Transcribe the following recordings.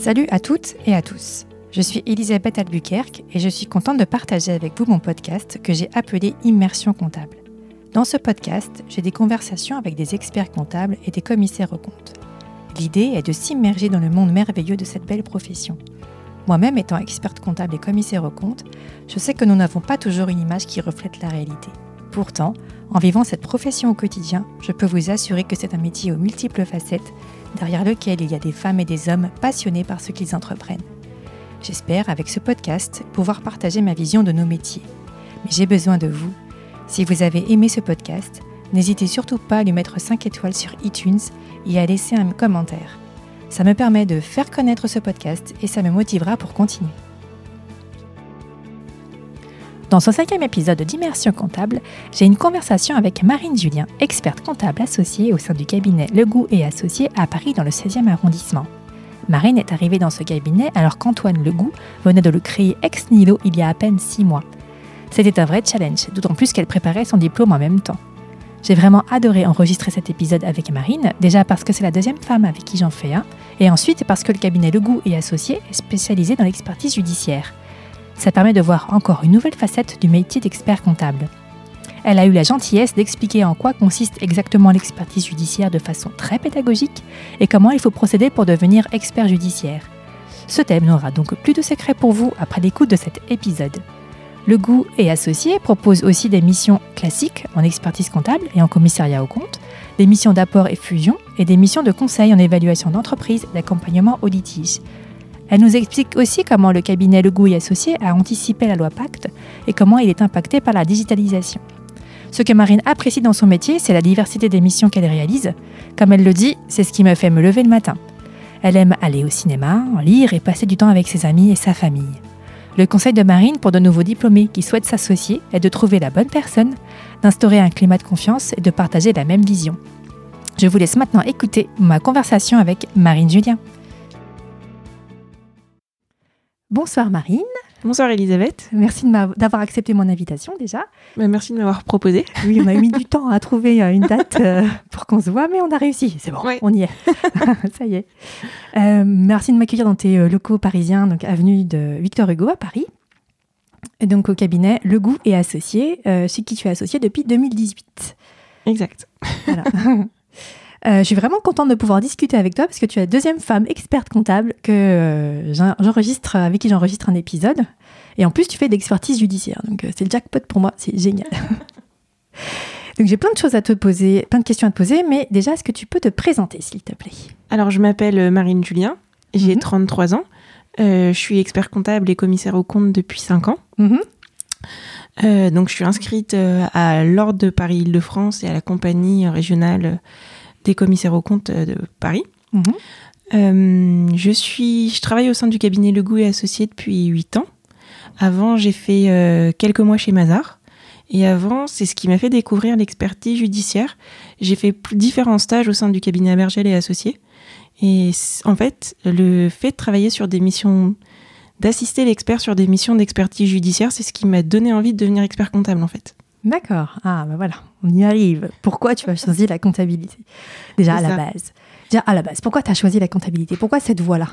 Salut à toutes et à tous. Je suis Elisabeth Albuquerque et je suis contente de partager avec vous mon podcast que j'ai appelé Immersion comptable. Dans ce podcast, j'ai des conversations avec des experts comptables et des commissaires aux comptes. L'idée est de s'immerger dans le monde merveilleux de cette belle profession. Moi-même étant experte comptable et commissaire aux comptes, je sais que nous n'avons pas toujours une image qui reflète la réalité. Pourtant, en vivant cette profession au quotidien, je peux vous assurer que c'est un métier aux multiples facettes, derrière lequel il y a des femmes et des hommes passionnés par ce qu'ils entreprennent. J'espère, avec ce podcast, pouvoir partager ma vision de nos métiers. Mais j'ai besoin de vous. Si vous avez aimé ce podcast, n'hésitez surtout pas à lui mettre 5 étoiles sur iTunes et à laisser un commentaire. Ça me permet de faire connaître ce podcast et ça me motivera pour continuer. Dans ce cinquième épisode d'Immersion comptable, j'ai une conversation avec Marine Julien, experte comptable associée au sein du cabinet Legout et Associés à Paris dans le 16e arrondissement. Marine est arrivée dans ce cabinet alors qu'Antoine Legout venait de le créer ex nihilo il y a à peine six mois. C'était un vrai challenge, d'autant plus qu'elle préparait son diplôme en même temps. J'ai vraiment adoré enregistrer cet épisode avec Marine, déjà parce que c'est la deuxième femme avec qui j'en fais un, et ensuite parce que le cabinet Legout et Associés est spécialisé dans l'expertise judiciaire. Ça permet de voir encore une nouvelle facette du métier d'expert comptable. Elle a eu la gentillesse d'expliquer en quoi consiste exactement l'expertise judiciaire de façon très pédagogique et comment il faut procéder pour devenir expert judiciaire. Ce thème n'aura donc plus de secret pour vous après l'écoute de cet épisode. Le goût et associé propose aussi des missions classiques en expertise comptable et en commissariat au compte, des missions d'apport et fusion et des missions de conseil en évaluation d'entreprise d'accompagnement au litige. Elle nous explique aussi comment le cabinet Le et Associé a anticipé la loi Pacte et comment il est impacté par la digitalisation. Ce que Marine apprécie dans son métier, c'est la diversité des missions qu'elle réalise. Comme elle le dit, c'est ce qui me fait me lever le matin. Elle aime aller au cinéma, lire et passer du temps avec ses amis et sa famille. Le conseil de Marine pour de nouveaux diplômés qui souhaitent s'associer est de trouver la bonne personne, d'instaurer un climat de confiance et de partager la même vision. Je vous laisse maintenant écouter ma conversation avec Marine Julien. Bonsoir Marine. Bonsoir Elisabeth. Merci d'avoir accepté mon invitation déjà. Bah, merci de m'avoir proposé. Oui, on a mis du temps à trouver euh, une date euh, pour qu'on se voit, mais on a réussi. C'est bon, on y est. Ça y est. Euh, merci de m'accueillir dans tes locaux parisiens, donc avenue de Victor Hugo à Paris. Et donc au cabinet Le Goût et Associé, chez qui tu es associé depuis 2018. Exact. Voilà. Euh, je suis vraiment contente de pouvoir discuter avec toi parce que tu es la deuxième femme experte comptable que euh, j'enregistre, avec qui j'enregistre un épisode. Et en plus, tu fais de l'expertise judiciaire. Donc, euh, c'est le jackpot pour moi. C'est génial. donc, j'ai plein de choses à te poser, plein de questions à te poser. Mais déjà, est-ce que tu peux te présenter, s'il te plaît? Alors, je m'appelle Marine Julien. J'ai 33 mhm. ans. je suis expert comptable et commissaire au compte depuis 5 ans. Mhm. donc, je suis inscrite à l'Ordre de Paris-Île-de-France et à la compagnie régionale des commissaires aux comptes euh, de Paris. Mhm. Euh, je, suis, je travaille au sein du cabinet Legout et Associés depuis 8 ans. Avant, j'ai fait euh, quelques mois chez Mazar. Et avant, c'est ce qui m'a fait découvrir l'expertise judiciaire. J'ai fait différents stages au sein du cabinet Abergel et Associés. Et en fait, le fait de travailler sur des missions, d'assister l'expert sur des missions d'expertise judiciaire, c'est ce qui m'a donné envie de devenir expert comptable en fait. D'accord. Ah, ben voilà, on y arrive. Pourquoi tu as choisi la comptabilité? Déjà à la base. Déjà à la base, pourquoi tu as choisi la comptabilité? Pourquoi cette voie-là?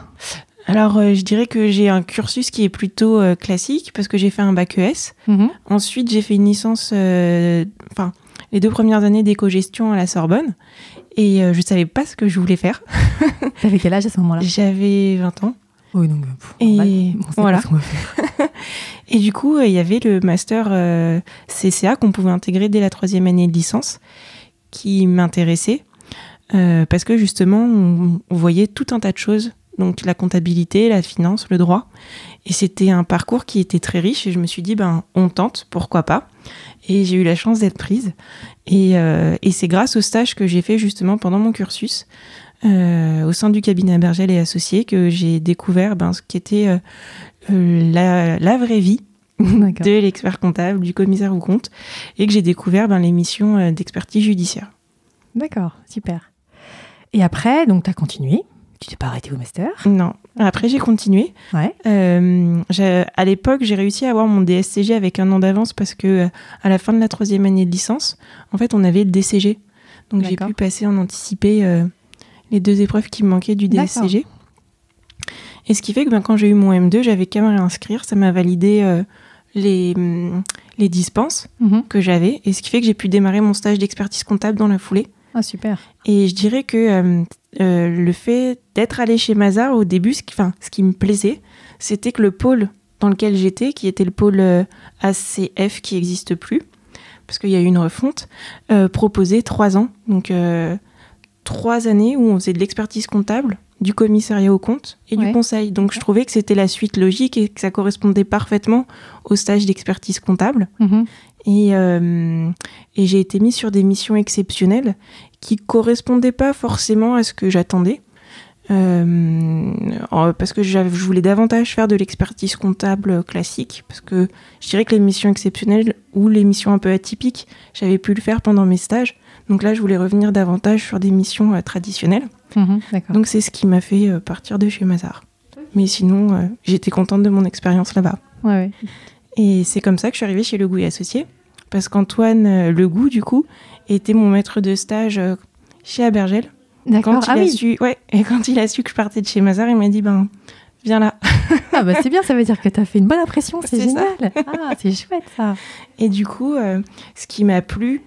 Alors, euh, je dirais que j'ai un cursus qui est plutôt euh, classique parce que j'ai fait un bac ES. Mhm. Ensuite, j'ai fait une licence, euh, enfin, les deux premières années d'éco-gestion à la Sorbonne. Et je ne savais pas ce que je voulais faire. T'avais quel âge à ce moment-là? J'avais 20 ans. Oui, donc, et voilà. et du coup, il y avait le master euh, CCA qu'on pouvait intégrer dès la troisième année de licence, qui m'intéressait euh, parce que justement, on, voyait tout un tas de choses, donc la comptabilité, la finance, le droit, et c'était un parcours qui était très riche. Et je me suis dit, ben, on tente, pourquoi pas Et j'ai eu la chance d'être prise. Et, euh, et c'est grâce au stage que j'ai fait justement pendant mon cursus euh, au sein du cabinet Bergel et Associés que j'ai découvert ben, ce qui était euh, euh, la, vraie vie de l'expert comptable, du commissaire au compte, et que j'ai découvert ben, les missions d'expertise judiciaire. D'accord, super. Et après, donc tu as continué tu t'es pas arrêté au master Non. Après, j'ai continué. Ouais. à l'époque, j'ai réussi à avoir mon DSCG avec un an d'avance parce que à la fin de la troisième année de licence, en fait, on avait le DCG. Donc, j'ai pu passer en anticipé les deux épreuves qui me manquaient du DSCG. Et ce qui fait que ben, quand j'ai eu mon M2, j'avais qu'à me réinscrire. Ça m'a validé euh, les, les dispenses Mhm. que j'avais. Et ce qui fait que j'ai pu démarrer mon stage d'expertise comptable dans la foulée. Ah, super. Et je dirais que euh, euh, le fait d'être allé chez Mazar au début, ce qui, enfin, ce qui me plaisait, c'était que le pôle dans lequel j'étais, qui était le pôle euh, ACF qui n'existe plus, parce qu'il y a eu une refonte, euh, proposait trois ans. Donc euh, trois années où on faisait de l'expertise comptable, du commissariat au compte et Ouais. du conseil. Donc je trouvais que c'était la suite logique et que ça correspondait parfaitement au stage d'expertise comptable. Mhm. Et, euh, et j'ai été mise sur des missions exceptionnelles qui correspondaient pas forcément à ce que j'attendais. Euh, parce que je voulais davantage faire de l'expertise comptable classique. Parce que je dirais que les missions exceptionnelles ou les missions un peu atypiques, j'avais pu le faire pendant mes stages. Donc là, je voulais revenir davantage sur des missions euh, traditionnelles. Mhm. Donc c'est ce qui m'a fait euh, partir de chez Mazar. Mais sinon, j'étais contente de mon expérience là-bas. Ouais, ouais. Et c'est comme ça que je suis arrivée chez Le Goût et Associés. Parce qu'Antoine euh, Le Goût, du coup, était mon maître de stage euh, chez Abergel. D'accord. Ah oui. su, ouais, et quand il a su que je partais de chez Mazar, il m'a dit ben, viens là. Ah bah c'est bien, ça veut dire que tu as fait une bonne impression, c'est ça. génial. Ah, c'est chouette ça. Et du coup, euh, ce qui m'a plu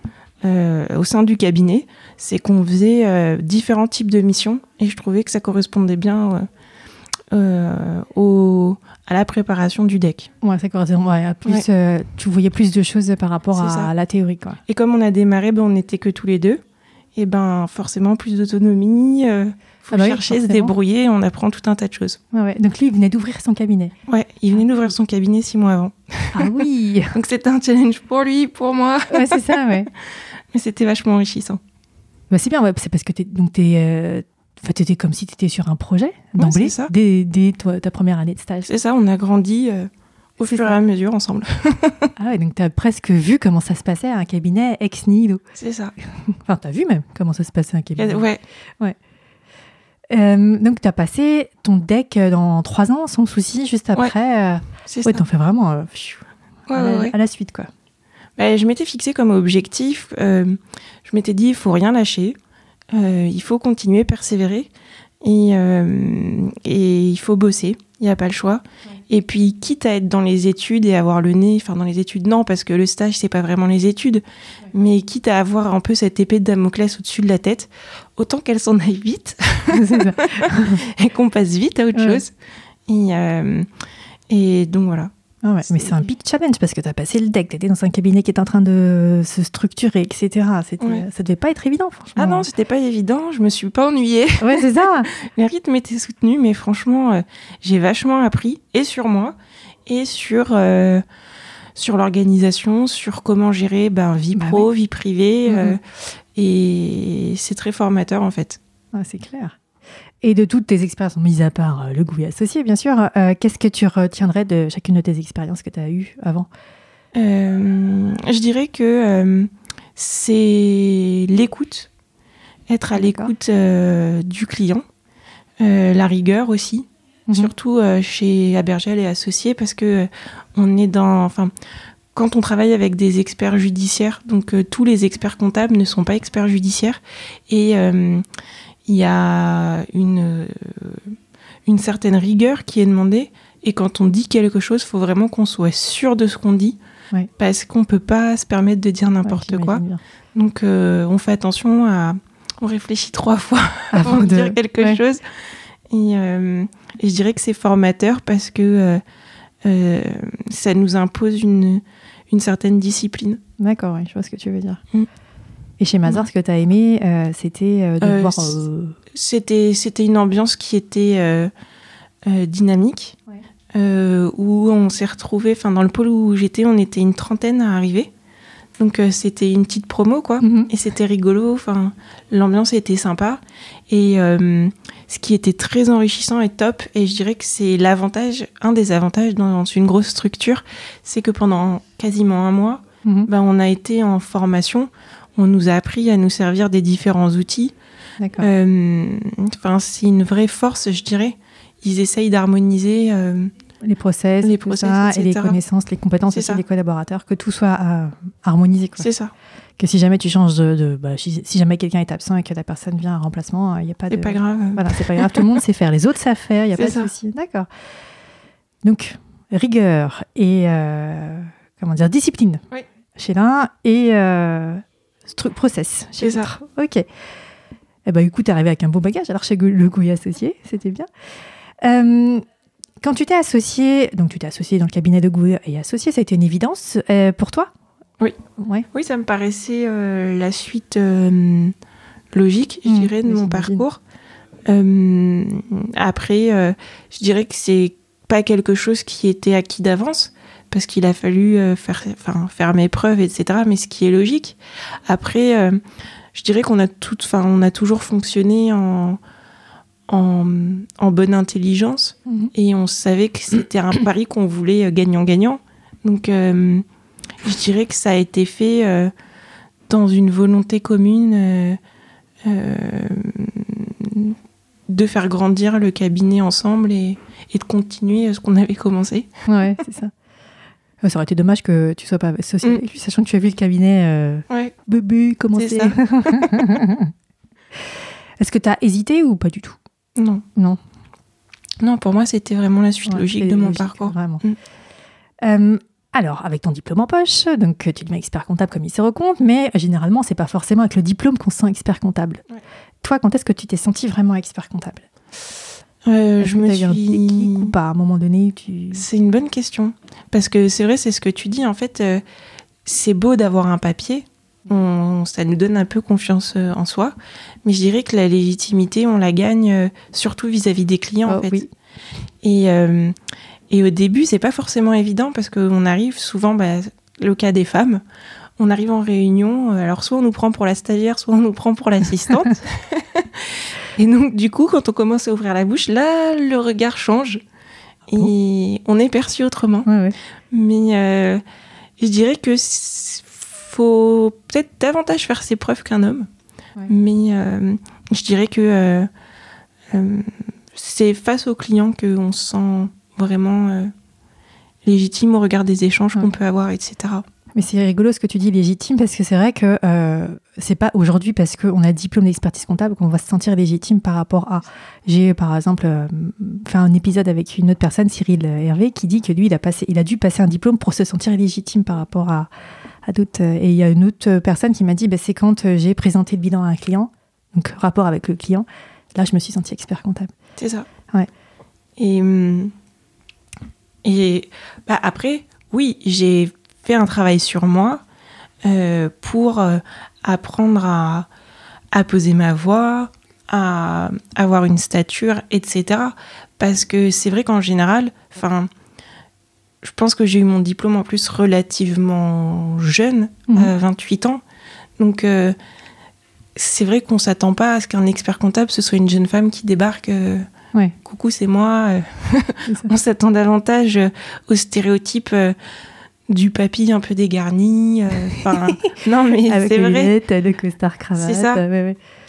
euh, au sein du cabinet, c'est qu'on faisait euh, différents types de missions et je trouvais que ça correspondait bien euh, euh, au, à la préparation du deck. Ouais, ça correspond. Ouais, plus, Ouais. euh, tu voyais plus de choses par rapport à la théorie, quoi. Et comme on a démarré, ben, on n'était que tous les deux. Et ben forcément plus d'autonomie, euh, faut Ah bah oui, chercher, se débrouiller, on apprend tout un tas de choses. Ouais, ouais. Donc lui, il venait d'ouvrir son cabinet. Ouais, il venait d'ouvrir son cabinet six mois avant. Ah oui. Donc c'était un challenge pour lui, pour moi, ouais, c'est ça, ouais. mais c'était vachement enrichissant. Bah, c'est bien, ouais, c'est parce que t'es, donc t'es, euh, enfin, t'étais comme si tu étais sur un projet d'emblée, ça. dès, dès toi- ta première année de stage. C'est ça, on a grandi euh, au fur et à mesure ensemble. Ah ouais, donc t'as presque vu comment ça se passait à un cabinet ex nihilo. C'est ça. Enfin, t'as vu même comment ça se passait à un cabinet. Ouais, Euh, donc t'as passé ton deck dans trois ans sans souci, juste après. euh, c'est ouais, t'en fais vraiment euh, pfiou, Ouais, à, ouais, la, ouais. à la suite, quoi. Bah, je m'étais fixé comme objectif, je m'étais dit, il faut rien lâcher, il faut continuer, persévérer, et, euh, et il faut bosser, il n'y a pas le choix. Et puis, quitte à être dans les études et avoir le nez, enfin dans les études, non, parce que le stage, c'est pas vraiment les études, mais quitte à avoir un peu cette épée de Damoclès au-dessus de la tête, autant qu'elle s'en aille vite et qu'on passe vite à autre Ouais. chose. Et, euh, et donc voilà. Ah ouais, mais C'est- un big challenge parce que t'as passé le deck, t'étais dans un cabinet qui est en train de se structurer, etc. C'était, Ouais. Ça devait pas être évident, franchement. Ah non, c'était pas évident, je me suis pas ennuyée. Ouais, c'est ça. Le rythme était soutenu, mais franchement, euh, j'ai vachement appris, et sur moi, et sur, euh, sur l'organisation, sur comment gérer ben, vie Bah pro, vie privée. euh, Mhm. et c'est très formateur, en fait. Ah, c'est clair. Et de toutes tes expériences, mis à part euh, le goût et associé, bien sûr, euh, qu'est-ce que tu retiendrais de chacune de tes expériences que tu as eues avant? Euh, je dirais que euh, c'est l'écoute, être à l'écoute du client, la rigueur aussi, Mhm. surtout chez Abergel et Associés, parce que on est dans, enfin, quand on travaille avec des experts judiciaires, donc tous les experts comptables ne sont pas experts judiciaires, et il y a une euh, une certaine rigueur qui est demandée. Et quand on dit quelque chose, il faut vraiment qu'on soit sûr de ce qu'on dit, Ouais. parce qu'on peut pas se permettre de dire n'importe Ouais, quoi. bien. Donc euh, on fait attention à, on réfléchit trois fois avant de dire quelque ouais. chose. Et, euh, et je dirais que c'est formateur parce que euh, ça nous impose une, une certaine discipline. D'accord, je vois ce que tu veux dire. Mm. Et chez Mazar, ce que tu as aimé, euh, c'était euh, de Euh, voir. C'était, c'était une ambiance qui était dynamique, Ouais. où on s'est retrouvés, enfin dans le pôle où j'étais, on était une trentaine à arriver. Donc euh, c'était une petite promo, quoi. mhm. Et c'était rigolo, enfin, l'ambiance était sympa. Et euh, ce qui était très enrichissant et top, et je dirais que c'est l'avantage, un des avantages dans une grosse structure, c'est que pendant quasiment un mois, ben, on a été en formation, on nous a appris à nous servir des différents outils. D'accord. Euh, Enfin, c'est une vraie force, je dirais. Ils essayent d'harmoniser euh, les process, les process et les connaissances, les compétences aussi des collaborateurs, que tout soit euh, harmonisé. C'est ça. Que si jamais tu changes de, bah, si, jamais quelqu'un est absent et que la personne vient en remplacement, il n'y a pas de. C'est pas grave. Voilà, c'est pas grave. tout le monde sait faire. Les autres savent faire. Il n'y a pas de souci. D'accord. Donc rigueur et euh, comment dire discipline chez l'un et euh, process chez l'autre. Ok. Eh ben, écoute, t'es arrivé avec un beau bagage alors chez le Gouy Associé, c'était bien. Euh, quand tu t'es associé, donc tu t'es associé dans le cabinet de Gouy et Associé, ça a été une évidence euh, pour toi? Oui. Ouais. Oui, ça me paraissait euh, la suite logique, je mmh, dirais, de mon parcours. après, je dirais que c'est pas quelque chose qui était acquis d'avance parce qu'il a fallu faire, faire mes preuves, etc. Mais ce qui est logique. Après, je dirais qu'on a tout, enfin, on a toujours fonctionné en, en, bonne intelligence mhm. et on savait que c'était un pari qu'on voulait euh, gagnant-gagnant. Donc, euh, je dirais que ça a été fait euh, dans une volonté commune de faire grandir le cabinet ensemble et, et de continuer ce qu'on avait commencé. Ouais, c'est ça. Ça aurait été dommage que tu sois pas associé avec lui, sachant que tu as vu le cabinet euh, ouais. bébé commencer. Est-ce que tu as hésité ou pas du tout? Non. Non? Non, pour moi, c'était vraiment la suite logique de mon parcours. Vraiment. Mm. Euh, alors, avec ton diplôme en poche, donc tu deviens expert comptable comme il se recompte, mais généralement, c'est pas forcément avec le diplôme qu'on se sent expert comptable. Toi, quand est-ce que tu t'es senti vraiment expert comptable? Euh, je me suis un ou pas à un moment donné tu... C'est une bonne question parce que c'est vrai, c'est ce que tu dis. En fait, euh, c'est beau d'avoir un papier. ça nous donne un peu confiance euh, en soi, mais je dirais que la légitimité, on la gagne surtout vis-à-vis des clients en. Et, et au début, c'est pas forcément évident parce qu'on arrive souvent, bah, le cas des femmes, on arrive en réunion, alors soit on nous prend pour la stagiaire, soit on nous prend pour l'assistante. Et donc, du coup, quand on commence à ouvrir la bouche, là, le regard change. Ah et on est perçu autrement. Mais euh, je dirais que faut peut-être davantage faire ses preuves qu'un homme. Mais euh, je dirais que euh, c'est face aux clients qu'on se sent vraiment légitime au regard des échanges qu'on peut avoir, etc. Mais c'est rigolo ce que tu dis légitime parce que c'est vrai que euh, c'est pas aujourd'hui parce qu'on a diplôme d'expertise comptable qu'on va se sentir légitime par rapport à. J'ai par exemple euh, fait un épisode avec une autre personne, Cyril Hervé, qui dit que lui il a passé, il a dû passer un diplôme pour se sentir légitime par rapport à, à d'autres. Et il y a une autre personne qui m'a dit, bah, c'est quand euh, j'ai présenté le bilan à un client, donc rapport avec le client, là je me suis sentie expert comptable. C'est ça. Ouais. Et hum, et bah, après, oui, j'ai un travail sur moi euh, pour euh, apprendre à, à, poser ma voix, à avoir une stature, etc. Parce que c'est vrai qu'en général, enfin, je pense que j'ai eu mon diplôme en plus relativement jeune, mmh. à 28 ans. Donc, euh, c'est vrai qu'on s'attend pas à ce qu'un expert comptable, ce soit une jeune femme qui débarque. Coucou, c'est moi. On s'attend davantage aux stéréotypes du papy un peu dégarni. Euh, enfin, non, mais c'est vrai. Avec le costard cravate. C'est ça.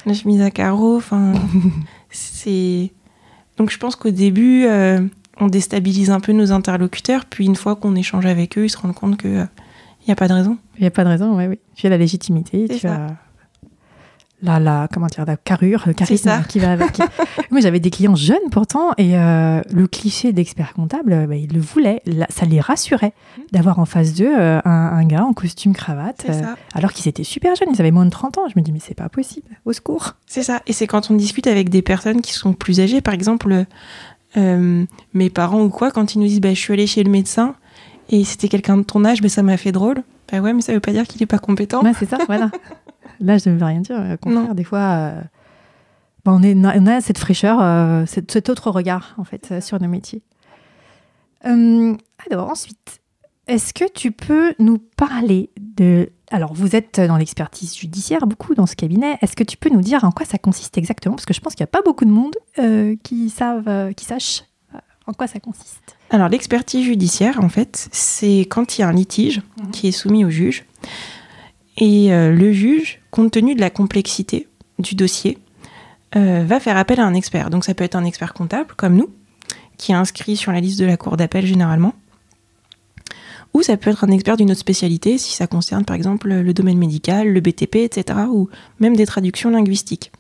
La chemise à carreaux. Enfin, c'est. Donc, je pense qu'au début, euh, on déstabilise un peu nos interlocuteurs, puis une fois qu'on échange avec eux, ils se rendent compte que il euh, n'y a pas de raison. Il n'y a pas de raison, oui, oui. Tu as la légitimité, tu as la, la, comment dire, la carrure, le charisme qui va avec. Moi, j'avais des clients jeunes pourtant, et euh, le cliché d'expert comptable, bah, ils le voulaient. ça les rassurait mmh. d'avoir en face d'eux euh, un, gars en costume cravate, euh, alors qu'ils étaient super jeunes, ils avaient moins de 30 ans. Je me dis, mais c'est pas possible, au secours. C'est ça. Et c'est quand on discute avec des personnes qui sont plus âgées, par exemple, mes parents ou quoi, quand ils nous disent, bah, je suis allée chez le médecin, et c'était quelqu'un de ton âge, mais ça m'a fait drôle. Bah ouais, mais ça veut pas dire qu'il est pas compétent. Ouais, c'est ça, voilà. Là, je ne veux rien dire. Au contraire, des fois, euh, ben, on, est, on, a cette fraîcheur, euh, cet, autre regard, en fait, euh, sur nos métiers. alors, ensuite, est-ce que tu peux nous parler de... Alors, vous êtes dans l'expertise judiciaire, beaucoup dans ce cabinet. Est-ce que tu peux nous dire en quoi ça consiste exactement? Parce que je pense qu'il n'y a pas beaucoup de monde qui, savent, qui sachent en quoi ça consiste. Alors, l'expertise judiciaire, en fait, c'est quand il y a un litige mhm. qui est soumis au juge. Et euh, le juge, compte tenu de la complexité du dossier, euh, va faire appel à un expert. Donc ça peut être un expert comptable, comme nous, qui est inscrit sur la liste de la cour d'appel généralement. Ou ça peut être un expert d'une autre spécialité si ça concerne par exemple le domaine médical, le BTP, etc. ou même des traductions linguistiques.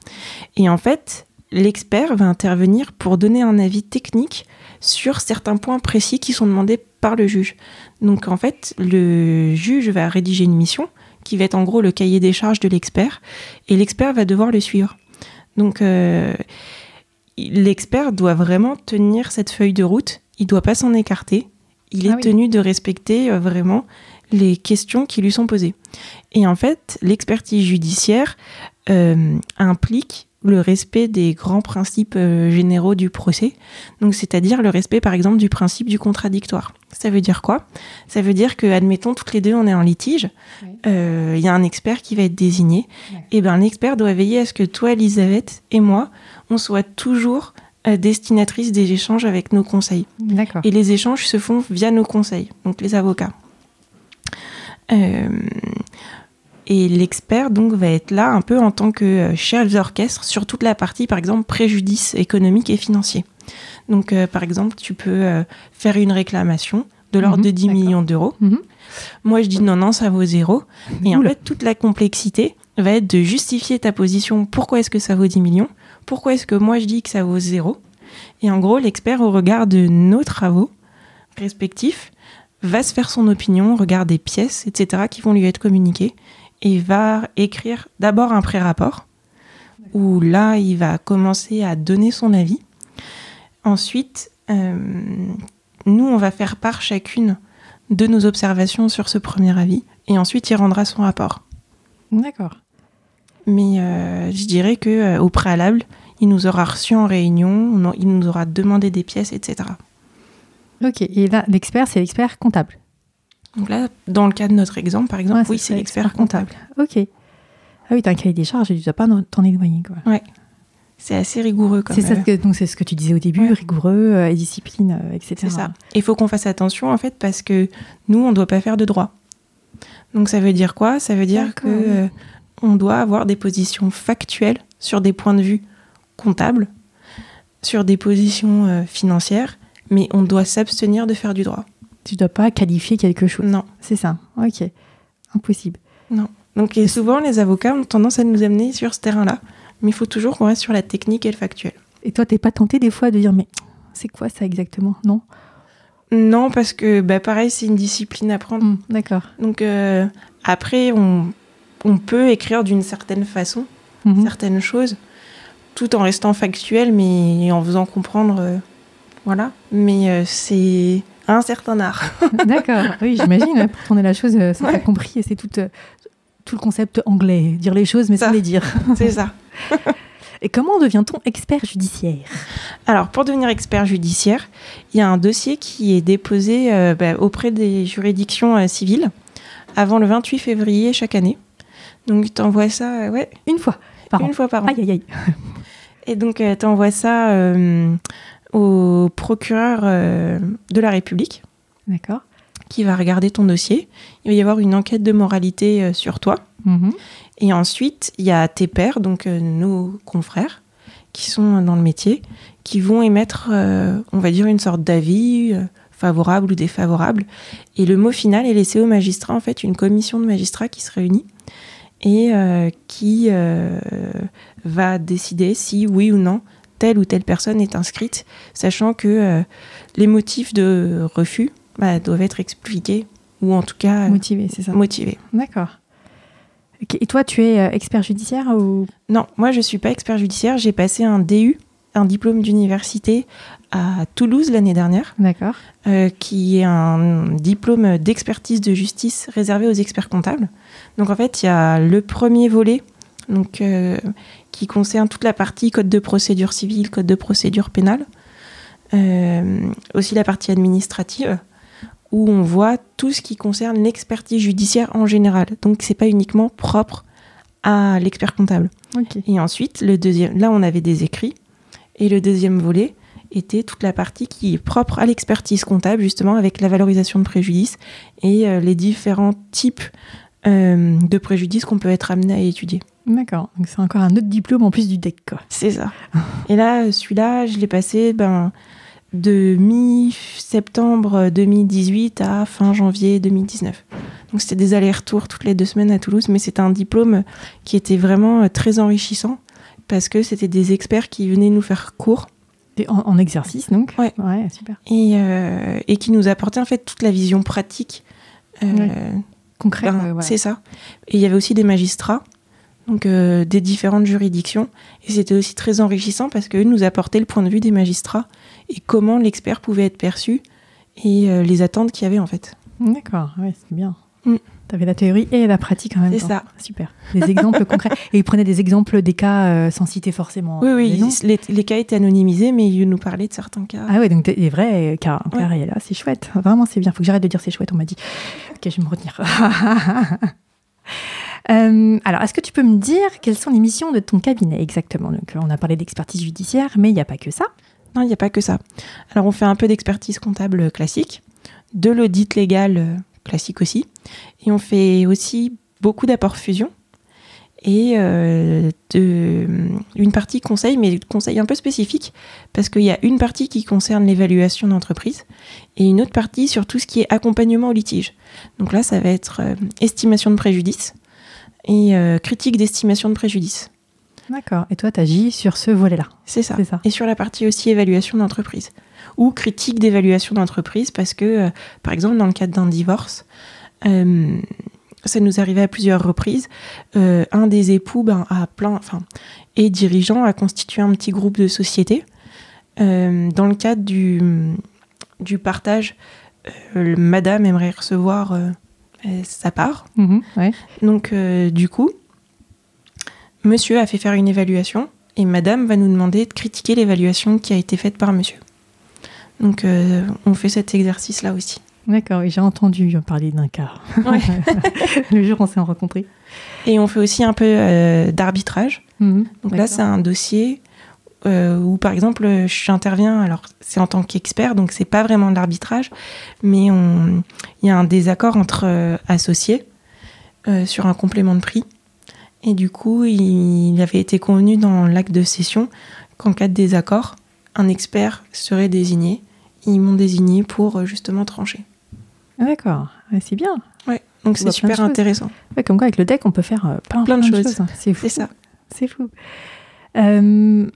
Et en fait, l'expert va intervenir pour donner un avis technique sur certains points précis qui sont demandés par le juge. Donc en fait, le juge va rédiger une mission qui va être en gros le cahier des charges de l'expert et l'expert va devoir le suivre. Donc euh, l'expert doit vraiment tenir cette feuille de route, il ne doit pas s'en écarter, il ah est tenu de respecter euh, vraiment les questions qui lui sont posées. Et en fait, l'expertise judiciaire euh, implique le respect des grands principes euh, généraux du procès, donc c'est-à-dire le respect par exemple du principe du contradictoire. Ça veut dire quoi? Ça veut dire que, admettons, toutes les deux on est en litige, il y a un expert qui va être désigné, et bien l'expert doit veiller à ce que toi, Elisabeth, et moi, on soit toujours euh, destinatrice des échanges avec nos conseils. D'accord. Et les échanges se font via nos conseils, donc les avocats. Euh, et l'expert donc va être là un peu en tant que euh, chef d'orchestre sur toute la partie par exemple préjudice économique et financier. Donc par exemple tu peux faire une réclamation de l'ordre de 10 mhm. millions d'euros. Mhm. Moi je dis non non ça vaut zéro. Et en fait toute la complexité va être de justifier ta position. Pourquoi est-ce que ça vaut 10 millions? Pourquoi est-ce que moi je dis que ça vaut zéro? Et en gros, l'expert, au regard de nos travaux respectifs, va se faire son opinion, regarde des pièces, etc., qui vont lui être communiquées, et va écrire d'abord un pré-rapport, où là, il va commencer à donner son avis. Ensuite, euh, nous, on va faire part chacune de nos observations sur ce premier avis, et ensuite, il rendra son rapport. D'accord. Mais euh, je dirais que euh, au préalable, il nous aura reçu en réunion, il nous aura demandé des pièces, etc. Ok, et là, l'expert, c'est l'expert comptable. Donc là, dans le cas de notre exemple, par exemple, oui, c'est l'expert comptable. Ok. Ah oui, t'as un cahier des charges et tu dois pas t'en éloigner, quoi. Ouais. C'est assez rigoureux C'est ça que, donc c'est ce que tu disais au début, rigoureux, euh, et discipline, etc. C'est ça. Il faut qu'on fasse attention en fait parce que nous on ne doit pas faire de droit. Donc ça veut dire quoi? Ça veut dire que on doit avoir des positions factuelles sur des points de vue comptables, sur des positions euh, financières, mais on doit s'abstenir de faire du droit. Tu ne dois pas qualifier quelque chose. Non. C'est ça. Ok. Impossible. Non. Donc souvent, les avocats ont tendance à nous amener sur ce terrain-là, mais il faut toujours qu'on reste sur la technique et le factuel. Et toi, t'es pas tenté des fois de dire, mais c'est quoi ça exactement? Non? Non, parce que bah, pareil, c'est une discipline à prendre. Mmh, d'accord. Donc euh, après, on, on peut écrire d'une certaine façon mhm. certaines choses, tout en restant factuel, mais en faisant comprendre. Euh, voilà. Mais euh, c'est un certain art. D'accord, oui, j'imagine. Pour tourner la chose, ça ouais. compris. C'est tout, tout le concept anglais. Dire les choses, mais sans les dire. C'est ça. Et comment devient-on expert judiciaire? Alors, pour devenir expert judiciaire, il y a un dossier qui est déposé euh, bah, auprès des juridictions civiles avant le 28 février chaque année. Donc tu envoies ça, euh, ouais. Une fois par Une fois par an. Aïe, aïe, aïe. Et donc euh, tu envoies ça euh, au procureur de la République. D'accord. Qui va regarder ton dossier. Il va y avoir une enquête de moralité sur toi. Mhm. Et ensuite, il y a tes pairs, donc nos confrères, qui sont dans le métier, qui vont émettre, on va dire, une sorte d'avis favorable ou défavorable. Et le mot final est laissé au magistrat, en fait, une commission de magistrats qui se réunit et euh, qui euh, va décider si oui ou non telle ou telle personne est inscrite, sachant que euh, les motifs de refus bah, doivent être expliqués ou en tout cas motivés, c'est ça? Motivés. D'accord. Et toi, tu es expert judiciaire ou? Non, moi je suis pas expert judiciaire. J'ai passé un DU, un diplôme d'université à Toulouse l'année dernière. D'accord. qui est un diplôme d'expertise de justice réservé aux experts comptables. Donc en fait, il y a le premier volet donc, euh, qui concerne toute la partie code de procédure civile, code de procédure pénale, euh, aussi la partie administrative, où on voit tout ce qui concerne l'expertise judiciaire en général. Donc c'est pas uniquement propre à l'expert comptable. Et ensuite, le deuxième, là on avait des écrits, et le deuxième volet était toute la partie qui est propre à l'expertise comptable, justement avec la valorisation de préjudice et euh, les différents types euh, de préjudice qu'on peut être amené à étudier. D'accord, donc c'est encore un autre diplôme en plus du DEC. C'est ça. Et là, celui-là, je l'ai passé ben, de mi-septembre 2018 à fin janvier 2019. Donc c'était des allers-retours toutes les deux semaines à Toulouse, mais c'était un diplôme qui était vraiment très enrichissant parce que c'était des experts qui venaient nous faire cours. En, exercice, donc? Ouais. ouais super. Et, euh, et, qui nous apportaient en fait toute la vision pratique. Euh, Concrète. Ben, c'est ça. Et il y avait aussi des magistrats, donc euh, des différentes juridictions. Et c'était aussi très enrichissant parce qu'eux nous apportaient le point de vue des magistrats et comment l'expert pouvait être perçu et les attentes qu'il y avait en fait. D'accord, ouais, c'est bien. Mm. Tu avais la théorie et la pratique en même temps. C'est ça. Super. Des exemples concrets. Et ils prenaient des exemples des cas euh, sans citer forcément. Oui, oui. Les, cas étaient anonymisés, mais ils nous parlaient de certains cas. Ah oui, donc des vrais cas, cas réels. C'est chouette. Vraiment, c'est bien. Il faut que j'arrête de dire c'est chouette, on m'a dit. Ok, je vais me retenir. Euh, alors, est-ce que tu peux me dire quelles sont les missions de ton cabinet exactement? Donc, on a parlé d'expertise judiciaire, mais il n'y a pas que ça. Non, il n'y a pas que ça. Alors, on fait un peu d'expertise comptable classique, de l'audit légal euh, classique aussi. Et on fait aussi beaucoup d'apports fusion et euh, une partie conseil, mais conseil un peu spécifique, parce qu'il y a une partie qui concerne l'évaluation d'entreprise et une autre partie sur tout ce qui est accompagnement au litige. Donc là, ça va être estimation de préjudice et euh, critique d'estimation de préjudice. D'accord. Et toi, tu agis sur ce volet-là. C'est ça. ça. Et sur la partie aussi évaluation d'entreprise ou critique d'évaluation d'entreprise parce que, euh, par exemple, dans le cadre d'un divorce, euh, ça nous arrivait à plusieurs reprises. Euh, un des époux ben, a plein, enfin, est dirigeant, a constitué un petit groupe de société. dans le cadre du, du partage, madame aimerait recevoir sa part. Mhm, Donc, du coup, monsieur a fait faire une évaluation et madame va nous demander de critiquer l'évaluation qui a été faite par monsieur. Donc euh, on fait cet exercice-là aussi. D'accord, j'ai entendu parler d'un cas. le jour où on s'est rencontrés. Et on fait aussi un peu euh, d'arbitrage. Mhm, Donc là, c'est un dossier euh, où, par exemple, j'interviens, alors c'est en tant qu'expert, donc c'est pas vraiment de l'arbitrage, mais il y a un désaccord entre associés sur un complément de prix. Et du coup, il avait été convenu dans l'acte de cession qu'en cas de désaccord, un expert serait désigné ils m'ont désigné pour euh, justement trancher. Ah, d'accord, c'est bien. Ouais, donc c'est super intéressant. comme quoi, avec le deck, on peut faire euh, plein, plein, de choses. C'est fou. C'est ça. C'est fou. Euh,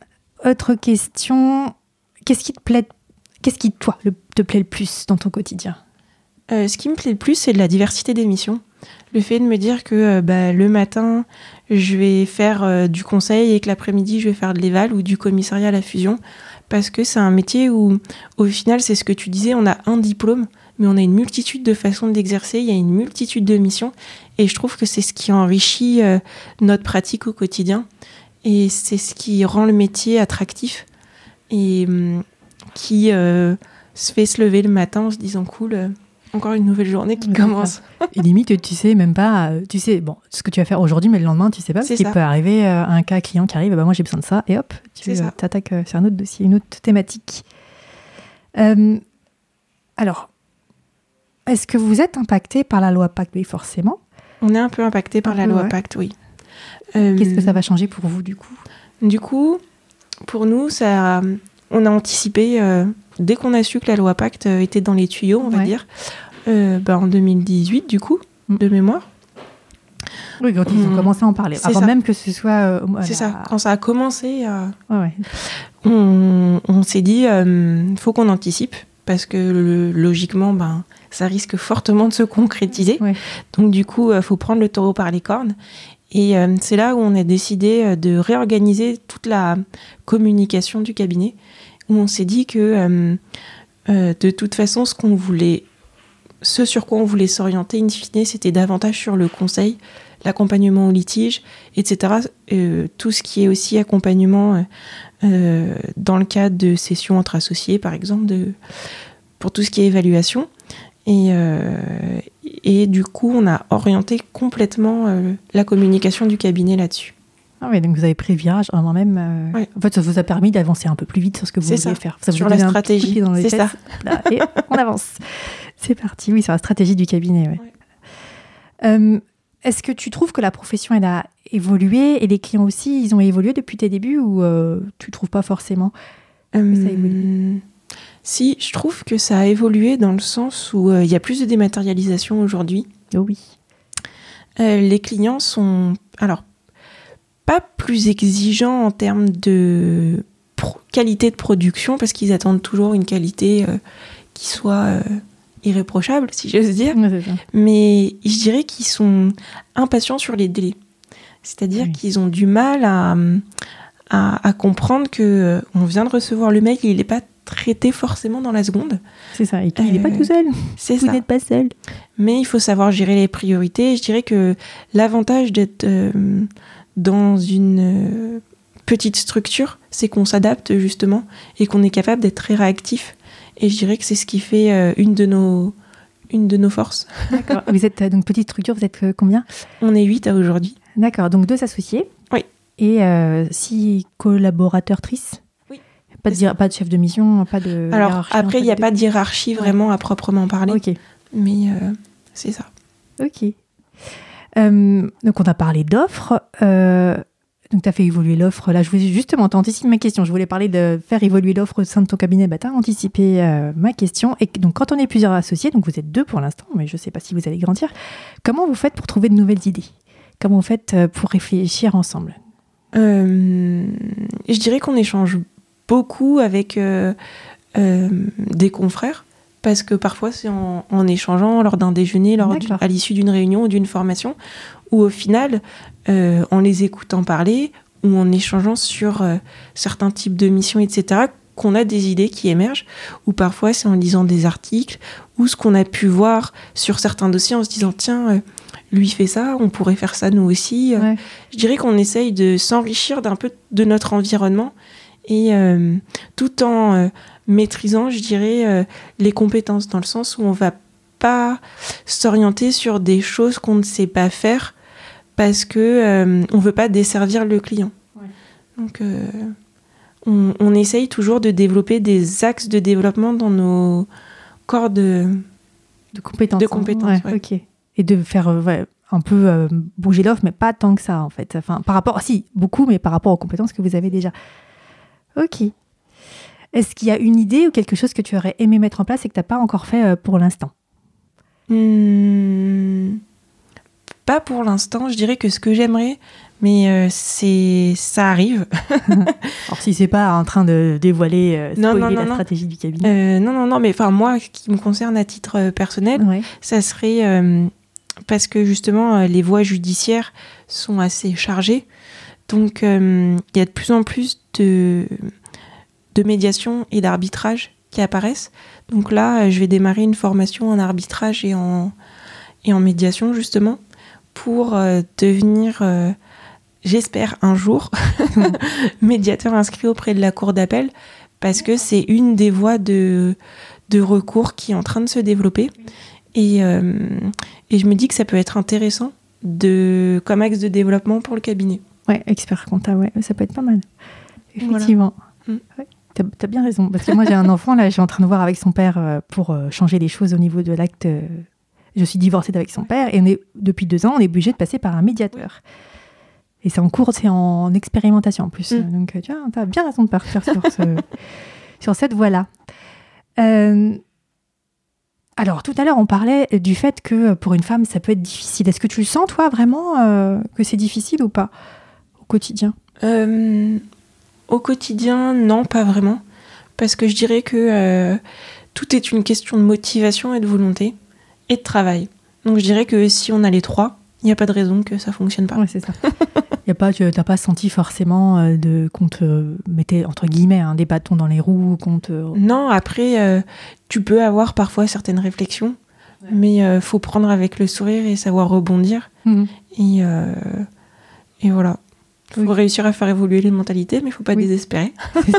autre question. Qu'est-ce qui te plaît Qu'est-ce qui, toi, te plaît le plus dans ton quotidien? Ce qui me plaît le plus, c'est la diversité des missions. Le fait de me dire que bah, le matin, je vais faire du conseil et que l'après-midi, je vais faire de l'éval ou du commissariat à la fusion parce que c'est un métier où, au final, c'est ce que tu disais, on a un diplôme, mais on a une multitude de façons d'exercer, il y a une multitude de missions, et je trouve que c'est ce qui enrichit euh, notre pratique au quotidien, et c'est ce qui rend le métier attractif, et hum, qui euh, se fait se lever le matin en se disant cool. Euh, encore une nouvelle journée qui commence. Et limite, tu sais même pas, euh, tu sais, bon, ce que tu vas faire aujourd'hui, mais le lendemain, tu sais pas, ce qui peut arriver euh, un cas client qui arrive, bah, moi j'ai besoin de ça, et hop, tu euh, attaques sur un autre dossier, une autre thématique. alors, est-ce que vous êtes impacté par la loi Pacte? Oui, forcément. On est un peu impacté par la loi Pacte, oui. Qu'est-ce que ça va changer pour vous, du coup? Du coup, pour nous, ça, on a anticipé dès qu'on a su que la loi Pacte était dans les tuyaux, on va dire, euh, bah, en 2018 du coup, mm. de mémoire. Oui, quand ils ont mm. commencé à en parler, avant même que ce soit... Euh, c'est ça, quand ça a commencé, euh, on, s'est dit, il faut qu'on anticipe, parce que logiquement, ben, ça risque fortement de se concrétiser. Donc du coup, il faut prendre le taureau par les cornes. Et c'est là où on a décidé de réorganiser toute la communication du cabinet, où on s'est dit que de toute façon, ce qu'on voulait ce sur quoi on voulait s'orienter, in fine, c'était davantage sur le conseil, l'accompagnement au litige, etc. Euh, tout ce qui est aussi accompagnement euh, euh, dans le cadre de sessions entre associés, par exemple, de, pour tout ce qui est évaluation. Et, et du coup, on a orienté complètement la communication du cabinet là-dessus. Ah oui, donc vous avez pris virage avant même. En fait, ça vous a permis d'avancer un peu plus vite sur ce que vous vouliez faire. Ça sur la stratégie. C'est ça. et on avance. C'est parti, oui, c'est la stratégie du cabinet. Euh, est-ce que tu trouves que la profession, elle a évolué et les clients aussi, ils ont évolué depuis tes débuts ou euh, tu trouves pas forcément euh, Si, je trouve que ça a évolué dans le sens où il y a plus de dématérialisation aujourd'hui. Oh oui. les clients sont, alors, pas plus exigeants en termes de qualité de production, parce qu'ils attendent toujours une qualité qui soit irréprochable, si j'ose dire. Mais je dirais qu'ils sont impatients sur les délais. C'est-à-dire qu'ils ont du mal à, à, comprendre que euh, on vient de recevoir le mail, il n'est pas traité forcément dans la seconde. C'est ça, il n'est pas tout seul. C'est Vous n'êtes pas seul. Mais il faut savoir gérer les priorités. Je dirais que l'avantage d'être euh, dans une euh, petite structure, c'est qu'on s'adapte justement et qu'on est capable d'être très réactif. Et je dirais que c'est ce qui fait une de nos une de nos forces. D'accord. Vous êtes donc petite structure, vous êtes combien? On est huit à aujourd'hui. D'accord, donc deux associés. Oui. Et euh, six collaboratrices Oui. Pas de, pas de chef de mission, pas de. Alors après, il n'y a pas de hiérarchie vraiment à proprement parler. Ok. Mais euh, c'est ça. Ok. Euh, donc on a parlé d'offres. donc tu as fait évoluer l'offre. Là, je voulais justement, tu anticipé ma question. Je voulais parler de faire évoluer l'offre au sein de ton cabinet. Bah, tu as anticipé ma question. Et donc quand on est plusieurs associés, donc vous êtes deux pour l'instant, mais je ne sais pas si vous allez grandir, comment vous faites pour trouver de nouvelles idées? Comment vous faites euh, pour réfléchir ensemble? Euh, Je dirais qu'on échange beaucoup avec euh, des confrères parce que parfois c'est en, échangeant lors d'un déjeuner, lors à l'issue d'une réunion ou d'une formation, ou au final, en les écoutant parler ou en échangeant sur certains types de missions, etc., qu'on a des idées qui émergent, ou parfois c'est en lisant des articles, ou ce qu'on a pu voir sur certains dossiers en se disant, tiens, lui fait ça, on pourrait faire ça nous aussi. Euh, je dirais qu'on essaye de s'enrichir d'un peu de notre environnement et euh, tout en euh, maîtrisant, je dirais, les compétences dans le sens où on va pas s'orienter sur des choses qu'on ne sait pas faire parce que on veut pas desservir le client. Donc on, essaye toujours de développer des axes de développement dans nos corps de, de compétences. De compétences ok et de faire euh, un peu euh, bouger l'offre, mais pas tant que ça en fait. Enfin, par rapport, si, beaucoup, mais par rapport aux compétences que vous avez déjà. Ok. Est-ce qu'il y a une idée ou quelque chose que tu aurais aimé mettre en place et que tu n'as pas encore fait euh, pour l'instant? Hmm. Pas pour l'instant. Je dirais que ce que j'aimerais, mais c'est ça arrive. Alors si c'est pas en train de dévoiler non, non, la stratégie du cabinet. non non non, mais enfin moi, qui me concerne à titre personnel, ça serait parce que justement euh, les voies judiciaires sont assez chargées. Donc euh, il y a de plus en plus de, de médiation et d'arbitrage qui apparaissent. Donc là, je vais démarrer une formation en arbitrage et en, et en médiation justement pour euh, devenir, j'espère un jour, médiateur inscrit auprès de la Cour d'appel parce que c'est une des voies de, de recours qui est en train de se développer. Et, euh, et je me dis que ça peut être intéressant de, comme axe de développement pour le cabinet. Ouais, expert comptable, ouais, ça peut être pas mal. Effectivement. Mm. tu as, bien raison. Parce que moi, j'ai un enfant, là, je suis en train de voir avec son père euh, pour euh, changer les choses au niveau de l'acte. Je suis divorcée avec son père et on est, depuis deux ans, on est obligé de passer par un médiateur. Et c'est en cours, c'est en expérimentation en plus. Mm. Donc, tu as bien raison de partir sur, ce, sur cette voie-là. Euh, alors, tout à l'heure, on parlait du fait que pour une femme, ça peut être difficile. Est-ce que tu le sens, toi, vraiment, euh, que c'est difficile ou pas au quotidien? Euh, Au quotidien, non, pas vraiment. Parce que je dirais que euh, tout est une question de motivation et de volonté et de travail. Donc, je dirais que si on a les trois, il n'y a pas de raison que ça fonctionne pas. Oui, c'est ça. Y a pas, tu n'as pas senti forcément euh, de qu'on te mettait entre guillemets hein, des bâtons dans les roues, qu'on te... Non, après, euh, tu peux avoir parfois certaines réflexions, mais il euh, faut prendre avec le sourire et savoir rebondir. Et, et voilà. Il faut réussir à faire évoluer les mentalités, mais il ne faut pas désespérer.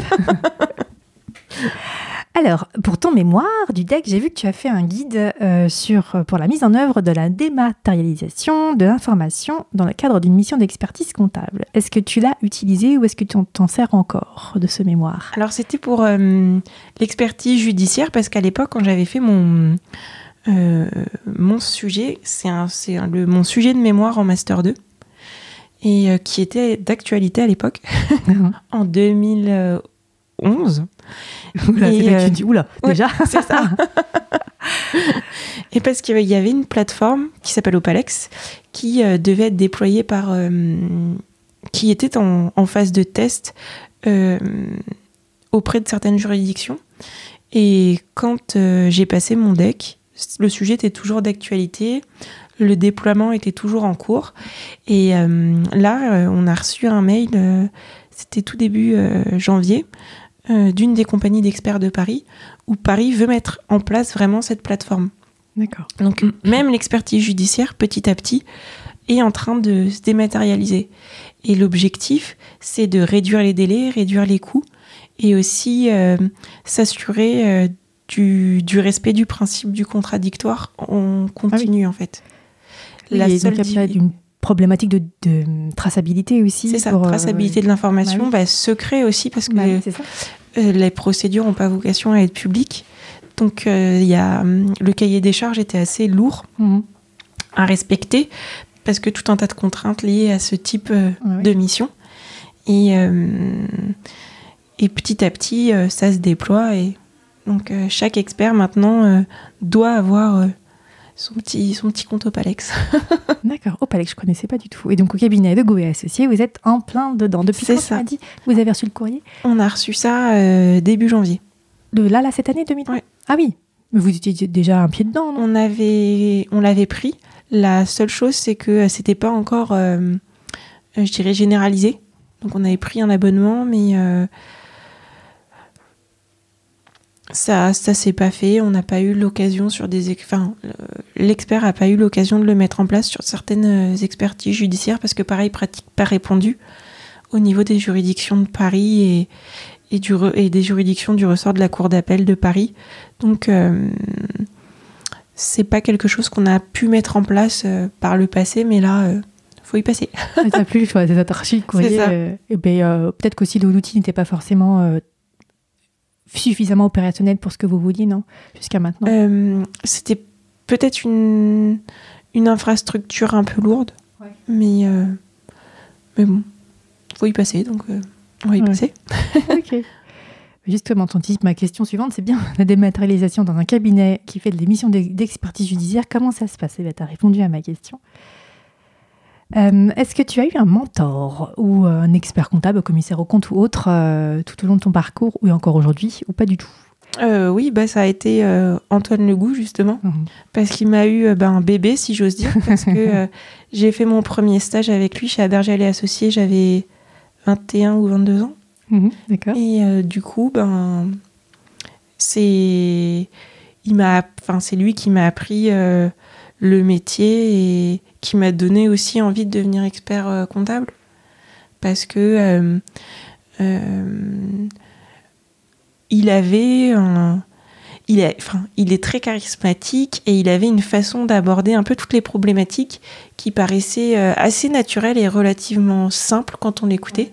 Alors, pour ton mémoire du deck, j'ai vu que tu as fait un guide euh, sur, pour la mise en œuvre de la dématérialisation de l'information dans le cadre d'une mission d'expertise comptable. Est-ce que tu l'as utilisé ou est-ce que tu t'en sers encore de ce mémoire? Alors, c'était pour euh, l'expertise judiciaire parce qu'à l'époque, quand j'avais fait mon, euh, mon sujet, c'est mon sujet de mémoire en Master 2 et qui était d'actualité à l'époque, en 2000 11. Oula, et, euh, tu dis, oula, déjà C'est ça. et parce qu'il y avait une plateforme qui s'appelle Opalex qui euh, devait être déployée par. Euh, qui était en, en, phase de test auprès de certaines juridictions. Et quand j'ai passé mon deck, le sujet était toujours d'actualité. Le déploiement était toujours en cours. Et là, on a reçu un mail c'était tout début euh, janvier, euh, d'une des compagnies d'experts de Paris, où Paris veut mettre en place vraiment cette plateforme. D'accord. Donc mm. même l'expertise judiciaire, petit à petit, est en train de se dématérialiser. Et l'objectif, c'est de réduire les délais, réduire les coûts, et aussi euh, s'assurer du, respect du principe du contradictoire en continu, ah en fait. La seule d'une problématique de, traçabilité aussi. C'est ça, euh, traçabilité de l'information, bah, secret aussi parce que euh, les procédures n'ont pas vocation à être publiques. Donc euh, il y a, hum, le cahier des charges était assez lourd mhm. à respecter parce que tout un tas de contraintes liées à ce type de mission. Et, et petit à petit, ça se déploie et donc chaque expert maintenant doit avoir son petit, son petit compte Opalex. D'accord, Opalex, je connaissais pas du tout. Et donc au cabinet de Gouet Associés, vous êtes en plein dedans. Depuis quand ça. dit vous avez reçu le courrier? On a reçu ça euh, début janvier. De là, là, cette année 2020 Ah oui, mais vous étiez déjà un pied dedans, non? On avait, on l'avait pris. La seule chose, c'est que euh, c'était pas encore, euh, je dirais, généralisé. Donc on avait pris un abonnement, mais ça ça s'est pas fait on n'a pas eu l'occasion sur des enfin l'expert n'a pas eu l'occasion de le mettre en place sur certaines euh, expertises judiciaires parce que pareil pratique pas répondu au niveau des juridictions de Paris et et, du, et des juridictions du ressort de la cour d'appel de Paris donc euh, c'est pas quelque chose qu'on a pu mettre en place euh, par le passé mais là euh, faut y passer. ça plus, c'est archives courrier. et ben, peut-être qu'aussi l'outil n'était pas forcément suffisamment opérationnel pour ce que vous vouliez, non Jusqu'à maintenant? Euh, C'était peut-être une, une infrastructure un peu lourde, mais, euh, mais bon, faut y passer, donc euh, on va y passer. ok. Justement, ton type, ma question suivante, c'est bien la dématérialisation dans un cabinet qui fait des missions d'expertise judiciaire. Comment ça se passe? Eh ben, Tu as répondu à ma question. Euh, est-ce que tu as eu un mentor ou un expert comptable, commissaire au compte ou autre euh, tout au long de ton parcours ou encore aujourd'hui ou pas du tout? Euh, oui, bah, ça a été Antoine Legout, justement, mhm. parce qu'il m'a eu bah, un bébé, si j'ose dire, parce que j'ai fait mon premier stage avec lui chez Abergel et Associés, j'avais 21 ou 22 ans. Mhm, d'accord. Et du coup, ben, c'est, il m'a, enfin, c'est lui qui m'a appris le métier et qui m'a donné aussi envie de devenir expert euh, comptable. Parce que euh, euh, il avait un. Il, est, enfin, il est très charismatique et il avait une façon d'aborder un peu toutes les problématiques qui paraissaient assez naturelles et relativement simples quand on l'écoutait.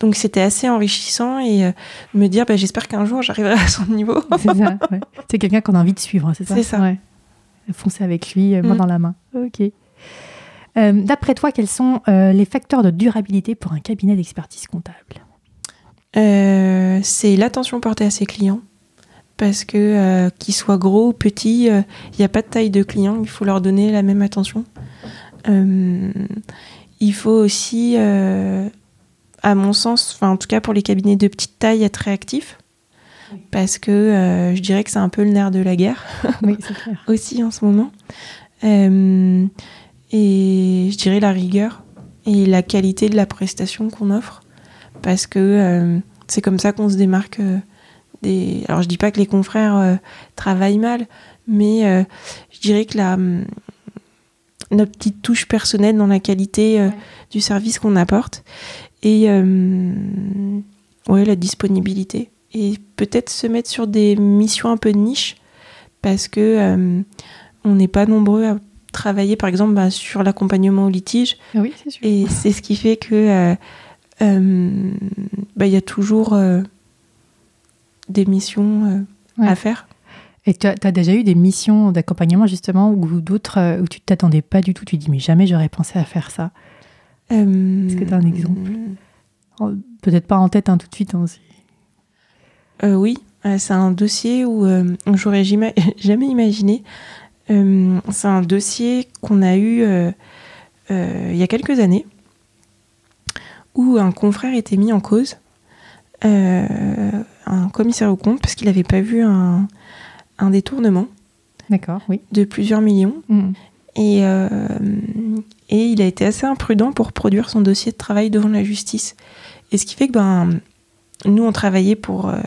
Donc c'était assez enrichissant et me dire bah, j'espère qu'un jour j'arriverai à son niveau. c'est ça, C'est quelqu'un qu'on a envie de suivre, c'est ça C'est ça. Foncer avec lui, main mm. dans la main. Ok. Euh, d'après toi, quels sont euh, les facteurs de durabilité pour un cabinet d'expertise comptable? Euh, C'est l'attention portée à ses clients. Parce que qu'ils soient gros ou petits, il n'y a pas de taille de client, il faut leur donner la même attention. il faut aussi, à mon sens, en tout cas pour les cabinets de petite taille, être réactif parce que je dirais que c'est un peu le nerf de la guerre oui, aussi en ce moment et je dirais la rigueur et la qualité de la prestation qu'on offre. Parce que euh, c'est comme ça qu'on se démarque euh, des alors je dis pas que les confrères euh, travaillent mal mais je dirais que la hum, notre petite touche personnelle dans la qualité du service qu'on apporte et ouais la disponibilité. Et peut-être se mettre sur des missions un peu de niche parce que on n'est pas nombreux à travailler par exemple bah, sur l'accompagnement au litige. Ah oui, c'est sûr. Et c'est ce qui fait que euh, euh, bah, il y a toujours euh, des missions à faire. Et tu as, déjà eu des missions d'accompagnement justement ou d'autres où tu t'attendais pas du tout, tu dis mais jamais j'aurais pensé à faire ça? Est-ce que tu as un exemple? Peut-être pas en tête hein, tout de suite. Hein, Oui, c'est un dossier où j'aurais jamais imaginé. C'est un dossier qu'on a eu il y a quelques années où un confrère était mis en cause, un commissaire au compte, parce qu'il n'avait pas vu un, un détournement. D'accord, oui. De plusieurs millions. Mm. Et, euh, et il a été assez imprudent pour produire son dossier de travail devant la justice. Et ce qui fait que ben, nous, on travaillait pour euh,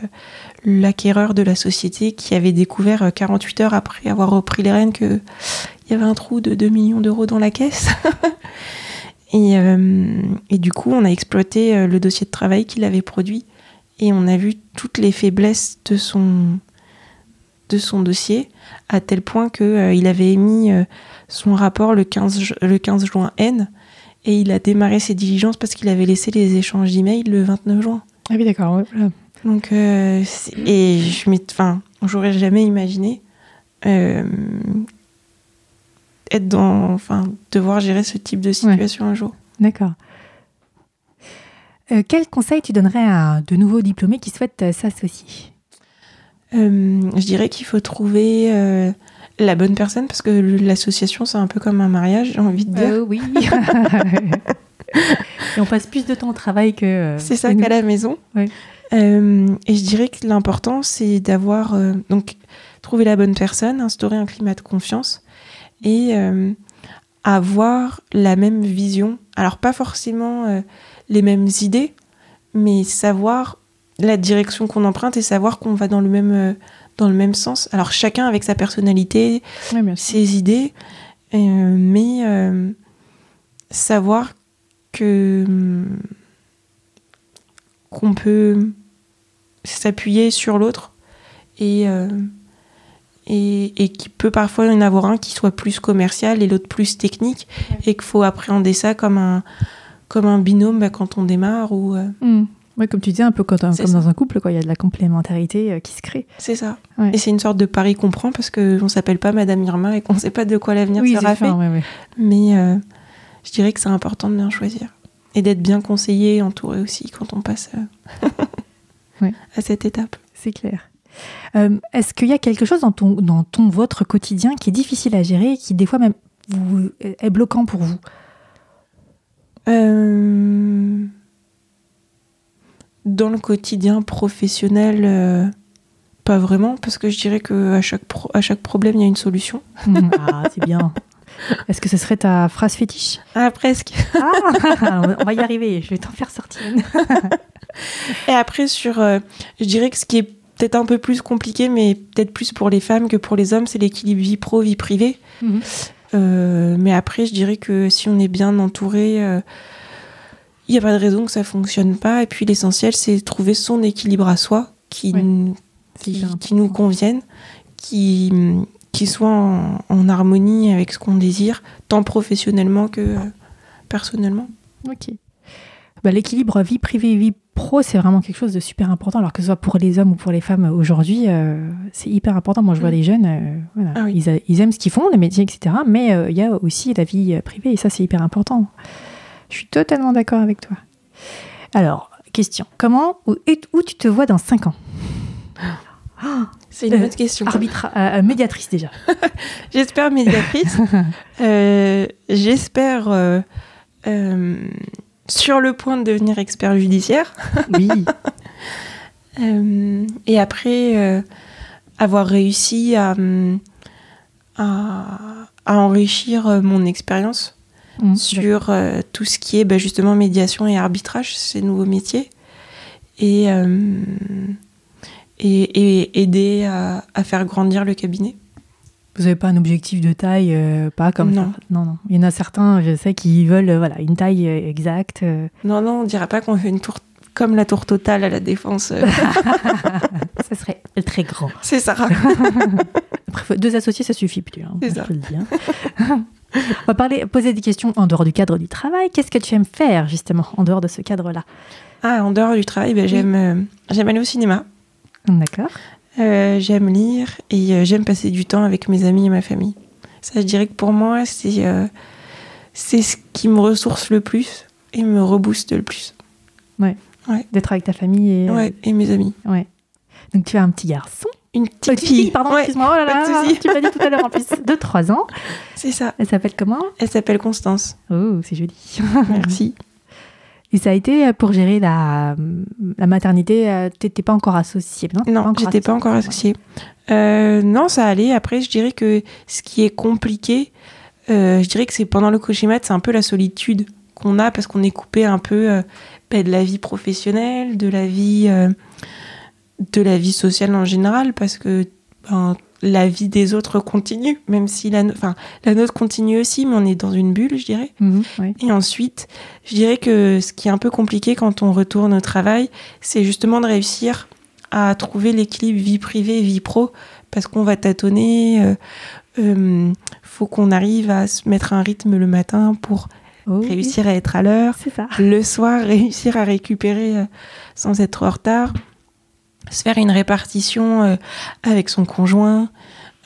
l'acquéreur de la société qui avait découvert 48 euh, heures après avoir repris les rênes qu'il y avait un trou de 2 millions d'euros dans la caisse. et, et, du coup, on a exploité le dossier de travail qu'il avait produit et on a vu toutes les faiblesses de son, de son dossier, à tel point qu'il euh, il avait émis euh, son rapport le 15, le 15 juin N, et il a démarré ses diligences parce qu'il avait laissé les échanges d'emails le 29 juin. Ah oui, d'accord. Donc, euh, et je enfin, j'aurais jamais imaginé être dans, enfin, devoir gérer ce type de situation un jour. D'accord. quel conseil tu donnerais à de nouveaux diplômés qui souhaitent s'associer? Euh, je dirais qu'il faut trouver euh, la bonne personne parce que l'association, c'est un peu comme un mariage, j'ai envie de dire. Euh, oui. et on passe plus de temps au travail que. c'est ça qu'à la maison. Et je dirais que l'important, c'est d'avoir. donc, trouver la bonne personne, instaurer un climat de confiance et avoir la même vision. Alors, pas forcément les mêmes idées, mais savoir la direction qu'on emprunte et savoir qu'on va dans le même euh, dans le même sens. Alors chacun avec sa personnalité, ses idées, euh, mais euh, savoir que qu'on peut s'appuyer sur l'autre et, et, et qu'il peut parfois y en avoir un qui soit plus commercial et l'autre plus technique et qu'il faut appréhender ça comme un comme un binôme bah, quand on démarre ou mm. Oui, comme tu disais, un peu comme dans un couple, quoi. il y a de la complémentarité euh, qui se crée. C'est ça. Et c'est une sorte de pari qu'on prend parce qu'on ne s'appelle pas Madame Irma et qu'on ne sait pas de quoi l'avenir sera fait. Mais euh, je dirais que c'est important de bien choisir. Et d'être bien conseillé, entouré aussi quand on passe euh, à cette étape. C'est clair. Est-ce qu'il y a quelque chose dans ton, dans ton, votre quotidien qui est difficile à gérer et qui, des fois, même vous, est bloquant pour vous? Euh dans le quotidien professionnel, euh, pas vraiment, parce que je dirais qu'à chaque, à chaque problème, il y a une solution. ah, c'est bien. Est-ce que ce serait ta phrase fétiche? Ah, presque. Ah, on va y arriver, je vais t'en faire sortir Et après, sur, euh, je dirais que ce qui est peut-être un peu plus compliqué, mais peut-être plus pour les femmes que pour les hommes, c'est l'équilibre vie pro, vie privée. Mhm. Euh, mais après, je dirais que si on est bien entouré, il n'y a pas de raison que ça fonctionne pas. Et puis l'essentiel, c'est trouver son équilibre à soi qui, qui, nous convienne, qui, qui soit en, harmonie avec ce qu'on désire, tant professionnellement que euh, personnellement. Ok. Bah, l'équilibre vie privée vie pro, c'est vraiment quelque chose de super important. Alors que ce soit pour les hommes ou pour les femmes aujourd'hui, euh, c'est hyper important. Moi, je vois mm. des jeunes, euh, ah ils, ils, aiment ce qu'ils font, les métiers, etc. Mais il y a aussi la vie privée et ça, c'est hyper important. Je suis totalement d'accord avec toi. Alors, question. Comment ou où tu te vois dans 5 ans? C'est une bonne question. Arbitre, euh, euh, médiatrice déjà. J'espère médiatrice. Euh, j'espère sur le point de devenir expert judiciaire. oui. et après, avoir réussi à, à, à enrichir mon expérience Mm. sur euh, tout ce qui est bah, justement médiation et arbitrage, ces nouveaux métiers, et, euh, et, aider à, faire grandir le cabinet. Vous n'avez pas un objectif de taille, euh, pas comme non. Non, non. Il y en a certains, je sais, qui veulent voilà, une taille exacte. Non, non, on ne dira pas qu'on fait une tour comme la tour totale à la défense. ça serait très grand. C'est ça. deux associés, ça suffit plus. Hein, C'est ça. On va parler, poser des questions en dehors du cadre du travail. Qu'est-ce que tu aimes faire justement en dehors de ce cadre-là? Ah, en dehors du travail, ben, j'aime, euh, j'aime aller au cinéma. D'accord. Euh, j'aime lire et euh, j'aime passer du temps avec mes amis et ma famille. Ça, je dirais que pour moi, c'est, c'est ce qui me ressource le plus et me rebooste le plus. Ouais. ouais. D'être avec ta famille et, ouais, et mes amis. Ouais. Donc tu as un petit garçon. Une petite fille. Pardon, excuse-moi. Oh là là, tu m'as dit tout à l'heure en plus. De 3 ans. C'est ça. Elle s'appelle comment? Elle s'appelle Constance. Oh, c'est joli. Merci. Et ça a été pour gérer la, la maternité, tu n'étais pas encore associée, non? Non, j'étais pas encore associée. Euh, non, ça allait. Après, je dirais que ce qui est compliqué, euh, je dirais que c'est pendant le cochimat, c'est un peu la solitude qu'on a parce qu'on est coupé un peu euh, ben, de la vie professionnelle, de la vie, de la vie sociale en général, parce que ben, la vie des autres continue, même si la, enfin, la nôtre continue aussi, mais on est dans une bulle, je dirais. Mhm, Et ensuite, je dirais que ce qui est un peu compliqué quand on retourne au travail, c'est justement de réussir à trouver l'équilibre vie privée vie pro, parce qu'on va tâtonner. Euh, euh, faut qu'on arrive à se mettre un rythme le matin pour oh réussir à être à l'heure. Le soir, réussir à récupérer euh, sans être en retard se faire une répartition euh, avec son conjoint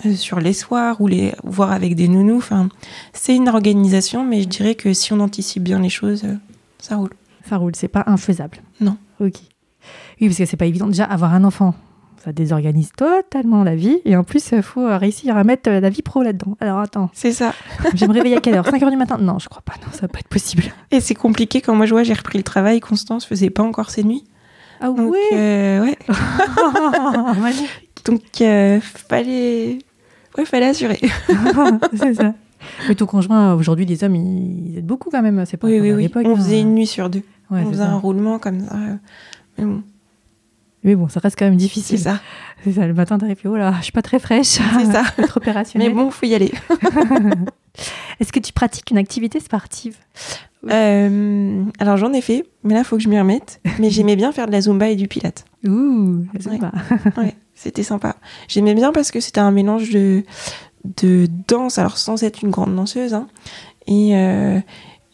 euh, sur les soirs ou les voir avec des nounous. Enfin, c'est une organisation, mais je dirais que si on anticipe bien les choses, euh, ça roule. Ça roule, c'est pas infaisable. Non. Ok. Oui, parce que c'est pas évident déjà avoir un enfant. Ça désorganise totalement la vie. Et en plus, il faut réussir à mettre la vie pro là-dedans. Alors attends. C'est ça. je vais me réveiller à quelle heure? 5 heures du matin? Non, je crois pas. Non, ça va pas être possible. Et c'est compliqué quand moi je vois, j'ai repris le travail. Constance faisait pas encore ses nuits. Ah Donc, euh, ouais. Donc, euh, fallait... Ouais, fallait assurer. c'est ça. Mais ton conjoint, aujourd'hui, les hommes, ils aident beaucoup quand même. C'est pas oui, oui, oui. On hein. faisait une nuit sur deux. on faisait un roulement comme ça. Mais bon. Mais bon, ça reste quand même difficile. C'est ça. C'est ça. Le matin, t'arrives, oh là, je suis pas très fraîche. C'est ça. Être opérationnel. Mais bon, faut y aller. Est-ce que tu pratiques une activité sportive? Euh, alors j'en ai fait, mais là il faut que je m'y remette. Mais j'aimais bien faire de la zumba et du pilate. Ouh, la zumba. Ouais, c'était sympa. J'aimais bien parce que c'était un mélange de, de danse, alors sans être une grande danseuse, hein, et, euh,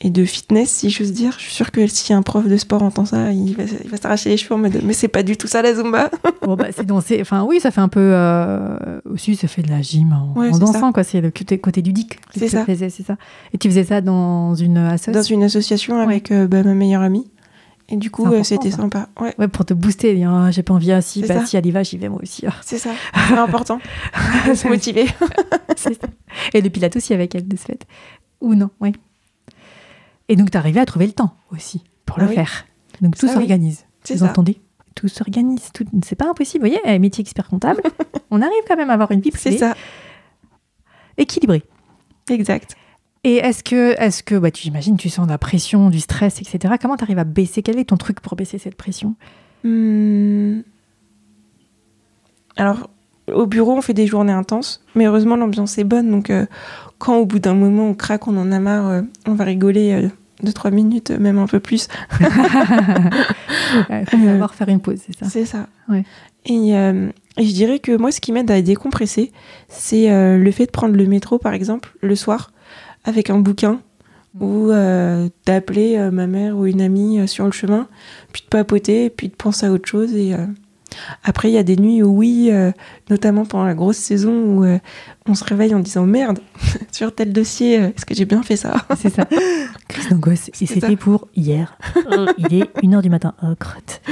et de fitness, si j'ose dire. Je suis sûre que si un prof de sport entend ça, il va, il va s'arracher les cheveux en mode Mais c'est pas du tout ça la Zumba bon, bah, c'est danser. Enfin, oui, ça fait un peu. Euh, aussi, ça fait de la gym en, dansant, quoi. C'est le côté, côté ludique. C'est ça. c'est ça. Et tu faisais ça dans une association Dans une association avec euh, bah, ma meilleure amie. Et du coup, c'était sympa. Ouais. ouais. pour te booster, dire ah, j'ai pas envie bah, si elle y va, j'y vais moi aussi. C'est ça, c'est important se motiver. Et le pilates aussi avec elle, de ce fait. Ou non, oui. Et donc, tu arrivé à trouver le temps aussi pour le ah faire. Donc, tout s'organise. Vous entendez? Tout s'organise. Tout... C'est pas impossible. Vous voyez, eh, métier expert comptable, on arrive quand même à avoir une vie privée. C'est ça. Équilibrée. Exact. Et est-ce que, est-ce que bah, tu imagines, tu sens de la pression, du stress, etc. Comment tu arrives à baisser? Quel est ton truc pour baisser cette pression? Hmm. Alors, au bureau, on fait des journées intenses, mais heureusement, l'ambiance est bonne. Donc, euh, quand au bout d'un moment, on craque, on en a marre, euh, on va rigoler euh, deux, trois minutes, même un peu plus. Il faut savoir faire une pause, c'est ça C'est ça. Et, et, je dirais que moi, ce qui m'aide à décompresser, c'est le fait de prendre le métro, par exemple, le soir, avec un bouquin ou d'appeler ma mère ou une amie sur le chemin, puis de papoter, puis de penser à autre chose et après, il y a des nuits où oui, euh, notamment pendant la grosse saison, où euh, on se réveille en disant merde, sur tel dossier, euh, est-ce que j'ai bien fait ça C'est ça. Crise d'angoisse. Et c'était pour hier. il est 1h du matin. Oh, crotte.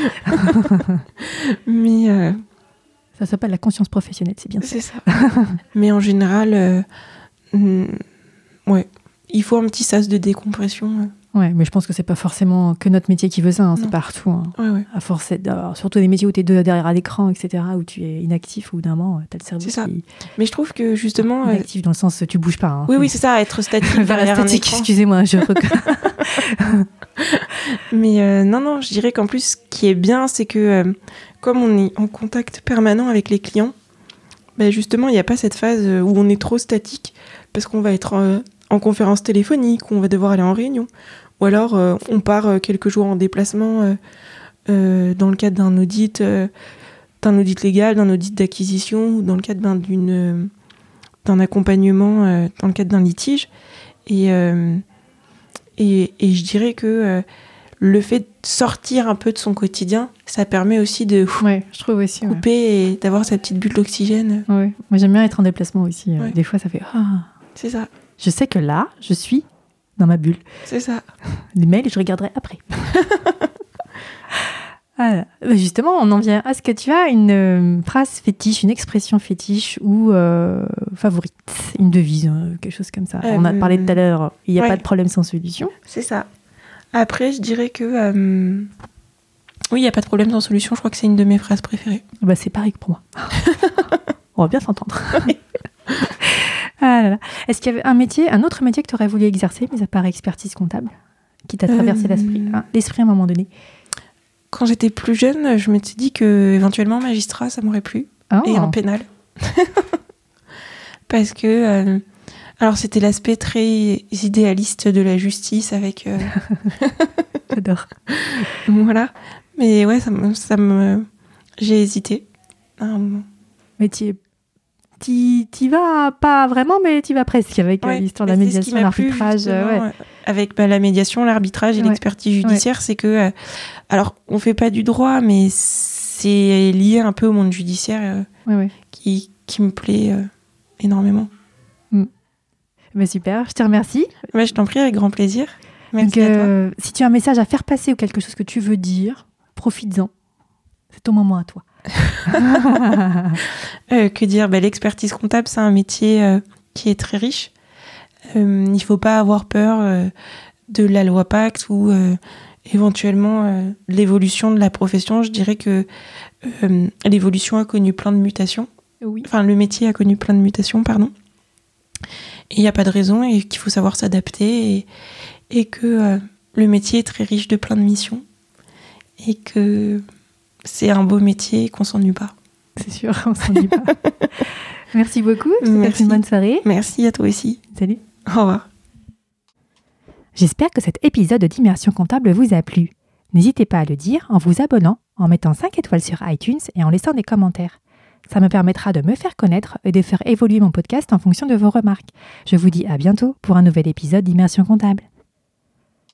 Mais. Ça s'appelle la conscience professionnelle, c'est bien C'est ça. Mais en général, mm, ouais, il faut un petit sas de décompression. Ouais, mais je pense que c'est pas forcément que notre métier qui veut ça, hein, c'est partout. Hein. Ouais, ouais. À force surtout des métiers où tu es derrière l'écran, etc., où tu es inactif, ou d'un moment, tu as le cerveau. C'est ça. Mais je trouve que justement. Euh, inactif dans le sens, tu bouges pas. Hein. Oui, oui, c'est ça, être statique. derrière statique, excusez-moi, je Mais euh, non, non, je dirais qu'en plus, ce qui est bien, c'est que euh, comme on est en contact permanent avec les clients, ben justement, il n'y a pas cette phase où on est trop statique, parce qu'on va être en conférence téléphonique, on va devoir aller en réunion. Ou alors, euh, on part euh, quelques jours en déplacement euh, dans le cadre d'un audit, d'un audit légal, d'un audit d'acquisition, ou dans le cadre d'un, d'une, d'un accompagnement, dans le cadre d'un litige. Et, et, et, je dirais que le fait de sortir un peu de son quotidien, ça permet aussi de je trouve aussi, couper et d'avoir sa petite bulle d'oxygène. Ouais. Moi, j'aime bien être en déplacement aussi. Des fois, ça fait... Ah. C'est ça. Je sais que là, je suis dans ma bulle. C'est ça. Les mails, je regarderai après. Bah, justement, on en vient à ce que tu as une euh, phrase fétiche, une expression fétiche ou euh, favorite, une devise, euh, quelque chose comme ça. on a parlé tout à l'heure, il n'y a pas de problème sans solution. C'est ça. Après, je dirais que oui, il n'y a pas de problème sans solution. Je crois que c'est une de mes phrases préférées. Bah, c'est pareil que pour moi. on va bien s'entendre. ah Est-ce qu'il y avait un métier, un autre métier que tu aurais voulu exercer, mis à part expertise comptable, qui t'a traversé l'esprit, l'esprit à un moment donné? Quand j'étais plus jeune, je m'étais dit que éventuellement magistrat, ça m'aurait plu. Oh. Et en pénal. Parce que. Euh, alors, c'était l'aspect très idéaliste de la justice avec. Euh, J'adore. voilà. Mais ouais, ça me. Ça me... J'ai hésité à un moment. Mais tu t'y vas pas vraiment, mais tu vas presque avec euh, l'histoire de la médiation, l'arbitrage. Ouais avec bah, la médiation, l'arbitrage et l'expertise judiciaire, c'est que, euh, alors, on fait pas du droit, mais c'est lié un peu au monde judiciaire euh, qui, qui, me plaît euh, énormément. Mm. Super, je te remercie. Je t'en prie, avec grand plaisir. Merci à toi. Si tu as un message à faire passer ou quelque chose que tu veux dire, profites-en. C'est ton moment à toi. que dire? L'expertise comptable, c'est un métier qui est très riche euh, il ne faut pas avoir peur euh, de la loi Pacte ou euh, éventuellement l'évolution de la profession. Je dirais que l'évolution a connu plein de mutations. Oui. Enfin, le métier a connu plein de mutations, pardon. Et il n'y a pas de raison et qu'il faut savoir s'adapter et, et, que le métier est très riche de plein de missions et que c'est un beau métier et qu'on s'ennuie pas. C'est sûr, on s'ennuie pas. Merci beaucoup. Merci. Une bonne soirée. Merci à toi aussi. Salut. Au revoir. J'espère que cet épisode d'Immersion comptable vous a plu. N'hésitez pas à le dire en vous abonnant, en mettant 5 étoiles sur iTunes et en laissant des commentaires. Ça me permettra de me faire connaître et de faire évoluer mon podcast en fonction de vos remarques. Je vous dis à bientôt pour un nouvel épisode d'Immersion comptable.